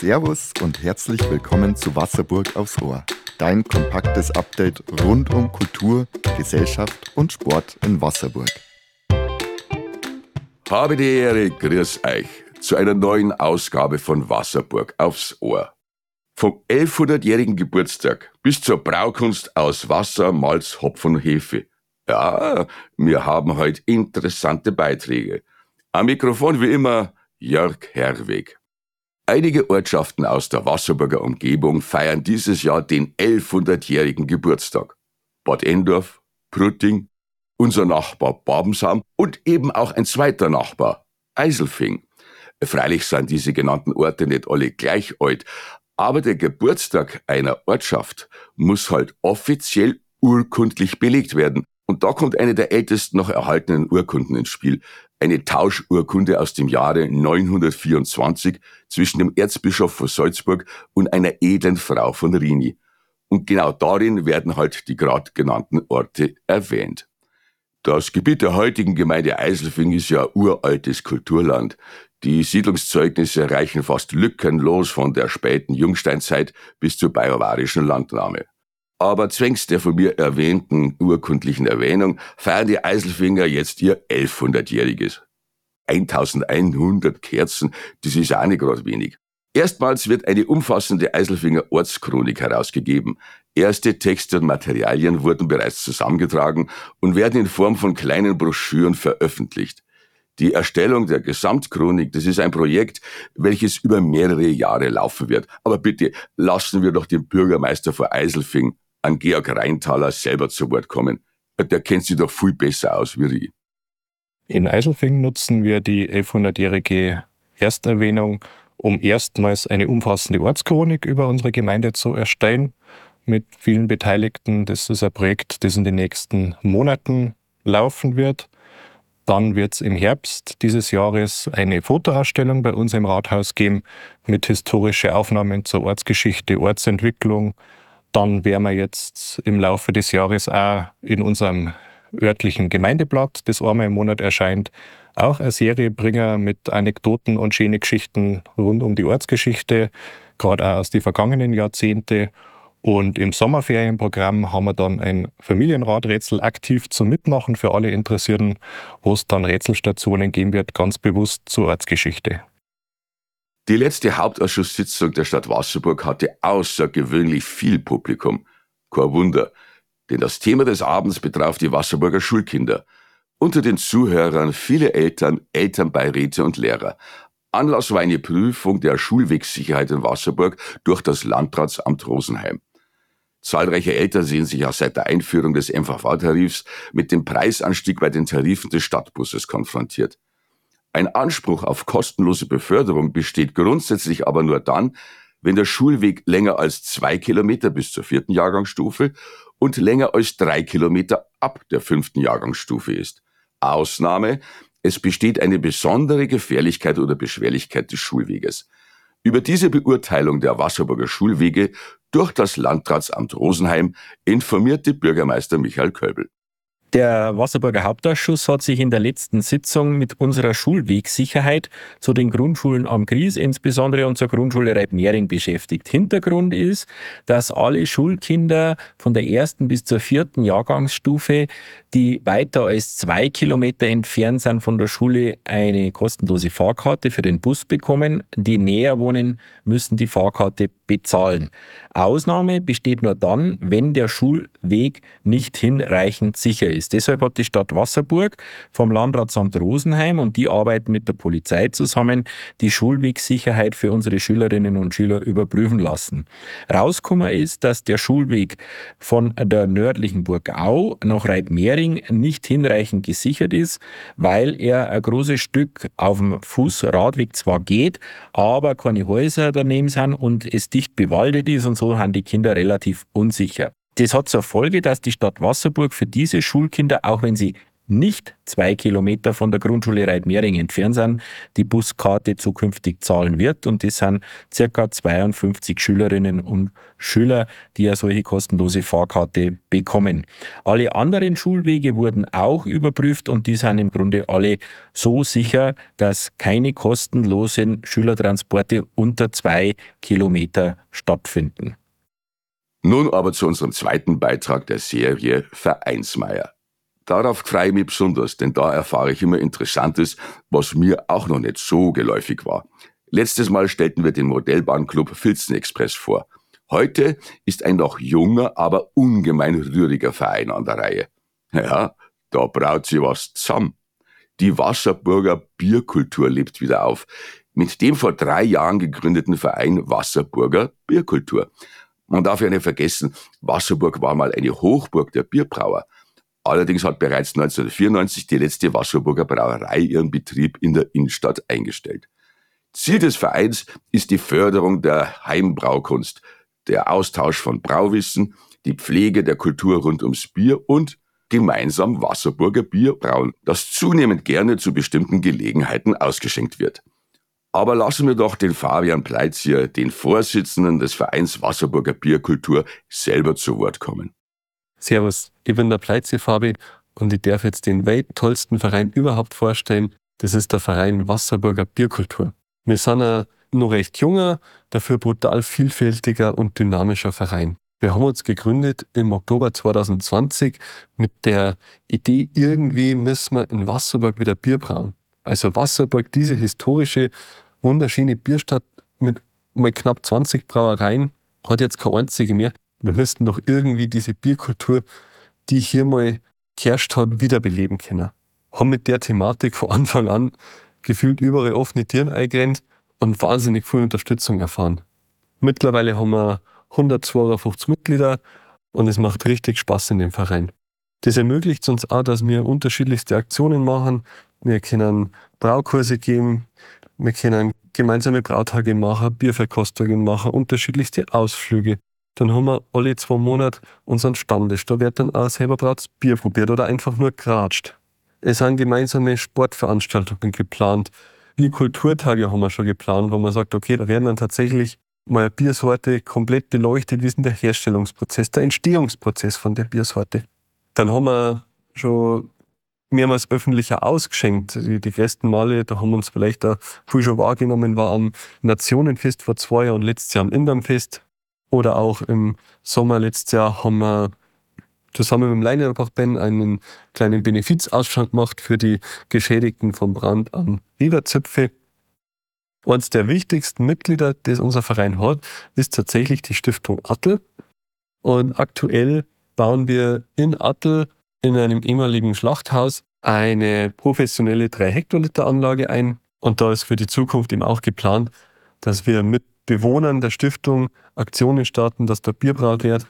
Servus und herzlich willkommen zu Wasserburg aufs Ohr. Dein kompaktes Update rund um Kultur, Gesellschaft und Sport in Wasserburg. Habe die Ehre, grüß euch zu einer neuen Ausgabe von Wasserburg aufs Ohr. Vom 1100-jährigen Geburtstag bis zur Braukunst aus Wasser, Malz, Hopfen und Hefe. Ja, wir haben heute interessante Beiträge. Am Mikrofon wie immer Jörg Herweg. Einige Ortschaften aus der Wasserburger Umgebung feiern dieses Jahr den 1100-jährigen Geburtstag. Bad Endorf, Prutting, unser Nachbar Babensam und eben auch ein zweiter Nachbar, Eiselfing. Freilich sind diese genannten Orte nicht alle gleich alt, aber der Geburtstag einer Ortschaft muss halt offiziell urkundlich belegt werden. Und da kommt eine der ältesten noch erhaltenen Urkunden ins Spiel, eine Tauschurkunde aus dem Jahre 924 zwischen dem Erzbischof von Salzburg und einer edlen Frau von Rini. Und genau darin werden halt die gerade genannten Orte erwähnt. Das Gebiet der heutigen Gemeinde Eiselfing ist ja uraltes Kulturland. Die Siedlungszeugnisse reichen fast lückenlos von der späten Jungsteinzeit bis zur bajuwarischen Landnahme. Aber zwängs der von mir erwähnten urkundlichen Erwähnung feiern die Eiselfinger jetzt ihr 1100-jähriges. 1100 Kerzen, das ist auch nicht gerade wenig. Erstmals wird eine umfassende Eiselfinger Ortschronik herausgegeben. Erste Texte und Materialien wurden bereits zusammengetragen und werden in Form von kleinen Broschüren veröffentlicht. Die Erstellung der Gesamtchronik, das ist ein Projekt, welches über mehrere Jahre laufen wird. Aber bitte lassen wir doch den Bürgermeister von Eiselfing an Georg Reintaler selber zu Wort kommen. Der kennt sich doch viel besser aus wie ich. In Eiselfing nutzen wir die 1100-jährige Ersterwähnung, um erstmals eine umfassende Ortschronik über unsere Gemeinde zu erstellen mit vielen Beteiligten. Das ist ein Projekt, das in den nächsten Monaten laufen wird. Dann wird es im Herbst dieses Jahres eine Fotoausstellung bei uns im Rathaus geben mit historischen Aufnahmen zur Ortsgeschichte, Ortsentwicklung, dann werden wir jetzt im Laufe des Jahres auch in unserem örtlichen Gemeindeblatt, das einmal im Monat erscheint, auch eine Serie bringen mit Anekdoten und schönen Geschichten rund um die Ortsgeschichte, gerade auch aus den vergangenen Jahrzehnten. Und im Sommerferienprogramm haben wir dann ein Familienradrätsel aktiv zum Mitmachen für alle Interessierten, wo es dann Rätselstationen geben wird, ganz bewusst zur Ortsgeschichte. Die letzte Hauptausschusssitzung der Stadt Wasserburg hatte außergewöhnlich viel Publikum. Kein Wunder, denn das Thema des Abends betraf die Wasserburger Schulkinder. Unter den Zuhörern viele Eltern, Elternbeiräte und Lehrer. Anlass war eine Prüfung der Schulwegssicherheit in Wasserburg durch das Landratsamt Rosenheim. Zahlreiche Eltern sehen sich auch seit der Einführung des MVV-Tarifs mit dem Preisanstieg bei den Tarifen des Stadtbusses konfrontiert. Ein Anspruch auf kostenlose Beförderung besteht grundsätzlich aber nur dann, wenn der Schulweg länger als zwei Kilometer bis zur vierten Jahrgangsstufe und länger als drei Kilometer ab der fünften Jahrgangsstufe ist. Ausnahme, es besteht eine besondere Gefährlichkeit oder Beschwerlichkeit des Schulweges. Über diese Beurteilung der Wasserburger Schulwege durch das Landratsamt Rosenheim informierte Bürgermeister Michael Köbel. Der Wasserburger Hauptausschuss hat sich in der letzten Sitzung mit unserer Schulwegsicherheit zu den Grundschulen am Gries, insbesondere und zur Grundschule Reibmering beschäftigt. Hintergrund ist, dass alle Schulkinder von der ersten bis zur vierten Jahrgangsstufe, die weiter als zwei Kilometer entfernt sind von der Schule, eine kostenlose Fahrkarte für den Bus bekommen. Die näher wohnen, müssen die Fahrkarte bezahlen. Ausnahme besteht nur dann, wenn der Schulweg nicht hinreichend sicher ist. Deshalb hat die Stadt Wasserburg vom Landratsamt Rosenheim und die arbeiten mit der Polizei zusammen die Schulwegsicherheit für unsere Schülerinnen und Schüler überprüfen lassen. Rausgekommen ist, dass der Schulweg von der nördlichen Burg Au nach Reitmering nicht hinreichend gesichert ist, weil er ein großes Stück auf dem Fußradweg zwar geht, aber keine Häuser daneben sind und es dicht bewaldet ist und so haben die Kinder relativ unsicher. Das hat zur Folge, dass die Stadt Wasserburg für diese Schulkinder, auch wenn sie nicht zwei Kilometer von der Grundschule Reitmering entfernt sind, die Buskarte zukünftig zahlen wird. Und das sind circa 52 Schülerinnen und Schüler, die eine solche kostenlose Fahrkarte bekommen. Alle anderen Schulwege wurden auch überprüft und die sind im Grunde alle so sicher, dass keine kostenlosen Schülertransporte unter zwei Kilometer stattfinden. Nun aber zu unserem zweiten Beitrag der Serie Vereinsmeier. Darauf freue ich mich besonders, denn da erfahre ich immer Interessantes, was mir auch noch nicht so geläufig war. Letztes Mal stellten wir den Modellbahnclub Filzen Express vor. Heute ist ein noch junger, aber ungemein rühriger Verein an der Reihe. Ja, da braut sie was zusammen. Die Wasserburger Bierkultur lebt wieder auf. Mit dem vor drei Jahren gegründeten Verein Wasserburger Bierkultur. Man darf ja nicht vergessen, Wasserburg war mal eine Hochburg der Bierbrauer. Allerdings hat bereits 1994 die letzte Wasserburger Brauerei ihren Betrieb in der Innenstadt eingestellt. Ziel des Vereins ist die Förderung der Heimbraukunst, der Austausch von Brauwissen, die Pflege der Kultur rund ums Bier und gemeinsam Wasserburger Bier brauen, das zunehmend gerne zu bestimmten Gelegenheiten ausgeschenkt wird. Aber lassen wir doch den Fabian Pleitzier, den Vorsitzenden des Vereins Wasserburger Bierkultur, selber zu Wort kommen. Servus, ich bin der Pleitzier Fabi und ich darf jetzt den weit tollsten Verein überhaupt vorstellen. Das ist der Verein Wasserburger Bierkultur. Wir sind ein noch recht junger, dafür brutal vielfältiger und dynamischer Verein. Wir haben uns gegründet im Oktober 2020 mit der Idee, irgendwie müssen wir in Wasserburg wieder Bier brauen. Also Wasserburg, diese historische, wunderschöne Bierstadt mit mal knapp 20 Brauereien, hat jetzt keine einzige mehr. Wir müssten doch irgendwie diese Bierkultur, die hier mal geherrscht hat, wiederbeleben können. Haben mit der Thematik von Anfang an gefühlt überall offene Tieren eingrenzt und wahnsinnig viel Unterstützung erfahren. Mittlerweile haben wir 152 Mitglieder und es macht richtig Spaß in dem Verein. Das ermöglicht uns auch, dass wir unterschiedlichste Aktionen machen, wir können Braukurse geben, wir können gemeinsame Brautage machen, Bierverkostungen machen, unterschiedlichste Ausflüge. Dann haben wir alle zwei Monate unseren Stammtisch. Da wird dann auch selber Brauts Bier probiert oder einfach nur geratscht. Es sind gemeinsame Sportveranstaltungen geplant. Die Kulturtage haben wir schon geplant, wo man sagt, okay, da werden dann tatsächlich mal eine Biersorte komplett beleuchtet. Wie ist denn der Herstellungsprozess, der Entstehungsprozess von der Biersorte? Dann haben wir schon mehrmals öffentlicher ausgeschenkt. Die, die ersten Male, da haben wir uns vielleicht auch viel schon wahrgenommen, war am Nationenfest vor zwei Jahren und letztes Jahr am Indernfest. Oder auch im Sommer letztes Jahr haben wir zusammen mit dem Leinenbach-Ben einen kleinen Benefizausschank gemacht für die Geschädigten vom Brand am Riederzöpfe. Eines der wichtigsten Mitglieder, das unser Verein hat, ist tatsächlich die Stiftung Attel. Und aktuell bauen wir in Attel in einem ehemaligen Schlachthaus eine professionelle 3-Hektoliter-Anlage ein. Und da ist für die Zukunft eben auch geplant, dass wir mit Bewohnern der Stiftung Aktionen starten, dass da Bier braut wird.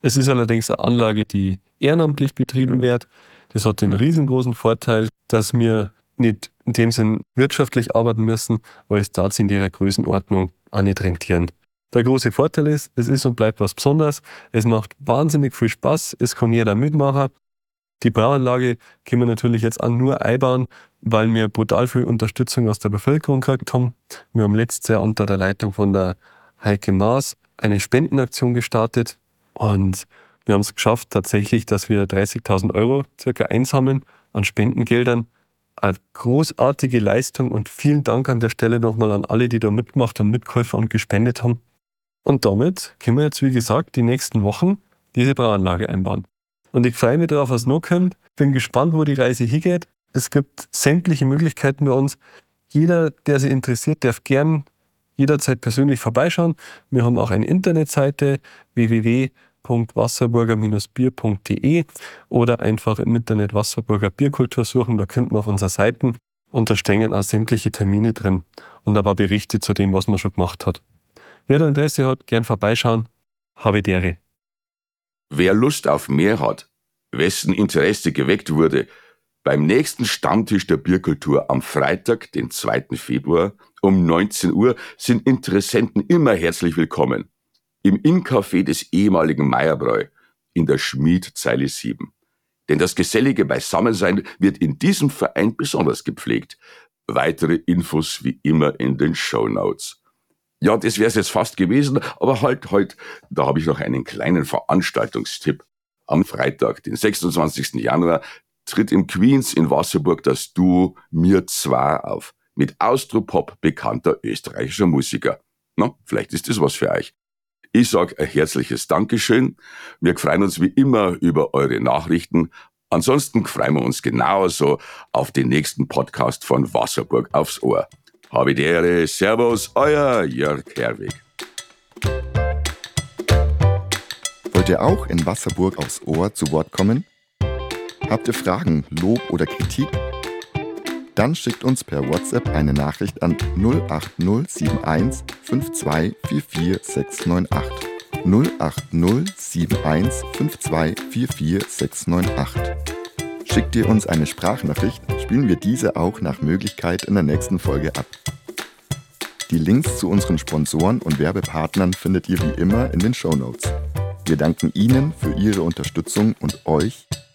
Es ist allerdings eine Anlage, die ehrenamtlich betrieben wird. Das hat den riesengroßen Vorteil, dass wir nicht in dem Sinn wirtschaftlich arbeiten müssen, weil es da in ihrer Größenordnung auch nicht rentieren. Der große Vorteil ist, es ist und bleibt was Besonderes. Es macht wahnsinnig viel Spaß. Es kann jeder mitmachen. Die Brauanlage können wir natürlich jetzt auch nur einbauen, weil wir brutal viel Unterstützung aus der Bevölkerung gekriegt haben. Wir haben letztes Jahr unter der Leitung von der Heike Maas eine Spendenaktion gestartet und wir haben es geschafft tatsächlich, dass wir 30.000 Euro circa einsammeln an Spendengeldern. Eine großartige Leistung und vielen Dank an der Stelle nochmal an alle, die da mitgemacht haben, mitgeholfen und gespendet haben. Und damit können wir jetzt, wie gesagt, die nächsten Wochen diese Brauanlage einbauen. Und ich freue mich darauf, was noch kommt. Bin gespannt, wo die Reise hingeht. Es gibt sämtliche Möglichkeiten bei uns. Jeder, der sich interessiert, darf gern jederzeit persönlich vorbeischauen. Wir haben auch eine Internetseite www.wasserburger-bier.de oder einfach im Internet Wasserburger Bierkultur suchen. Da könnten wir auf unserer Seite und da stehen auch sämtliche Termine drin und aber Berichte zu dem, was man schon gemacht hat. Wer da Interesse hat, gern vorbeischauen. Habe dere. Wer Lust auf mehr hat, wessen Interesse geweckt wurde, beim nächsten Stammtisch der Bierkultur am Freitag, den 2. Februar um 19 Uhr sind Interessenten immer herzlich willkommen. Im Inncafé des ehemaligen Meierbräu in der Schmiedzeile 7. Denn das gesellige Beisammensein wird in diesem Verein besonders gepflegt. Weitere Infos wie immer in den Show Notes. Ja, das wäre es jetzt fast gewesen, aber halt, halt, da habe ich noch einen kleinen Veranstaltungstipp. Am Freitag, den 26. Januar, tritt im Queens in Wasserburg das Duo Mir Zwar auf, mit Austropop bekannter österreichischer Musiker. Na, vielleicht ist das was für euch. Ich sage ein herzliches Dankeschön. Wir freuen uns wie immer über eure Nachrichten. Ansonsten freuen wir uns genauso auf den nächsten Podcast von Wasserburg aufs Ohr. Habe die Ehre. Servus, euer Jörg Herwig. Wollt ihr auch in Wasserburg aufs Ohr zu Wort kommen? Habt ihr Fragen, Lob oder Kritik? Dann schickt uns per WhatsApp eine Nachricht an 08071 5244698. 08071 5244698. Schickt ihr uns eine Sprachnachricht, spielen wir diese auch nach Möglichkeit in der nächsten Folge ab. Die Links zu unseren Sponsoren und Werbepartnern findet ihr wie immer in den Show Notes. Wir danken Ihnen für Ihre Unterstützung und euch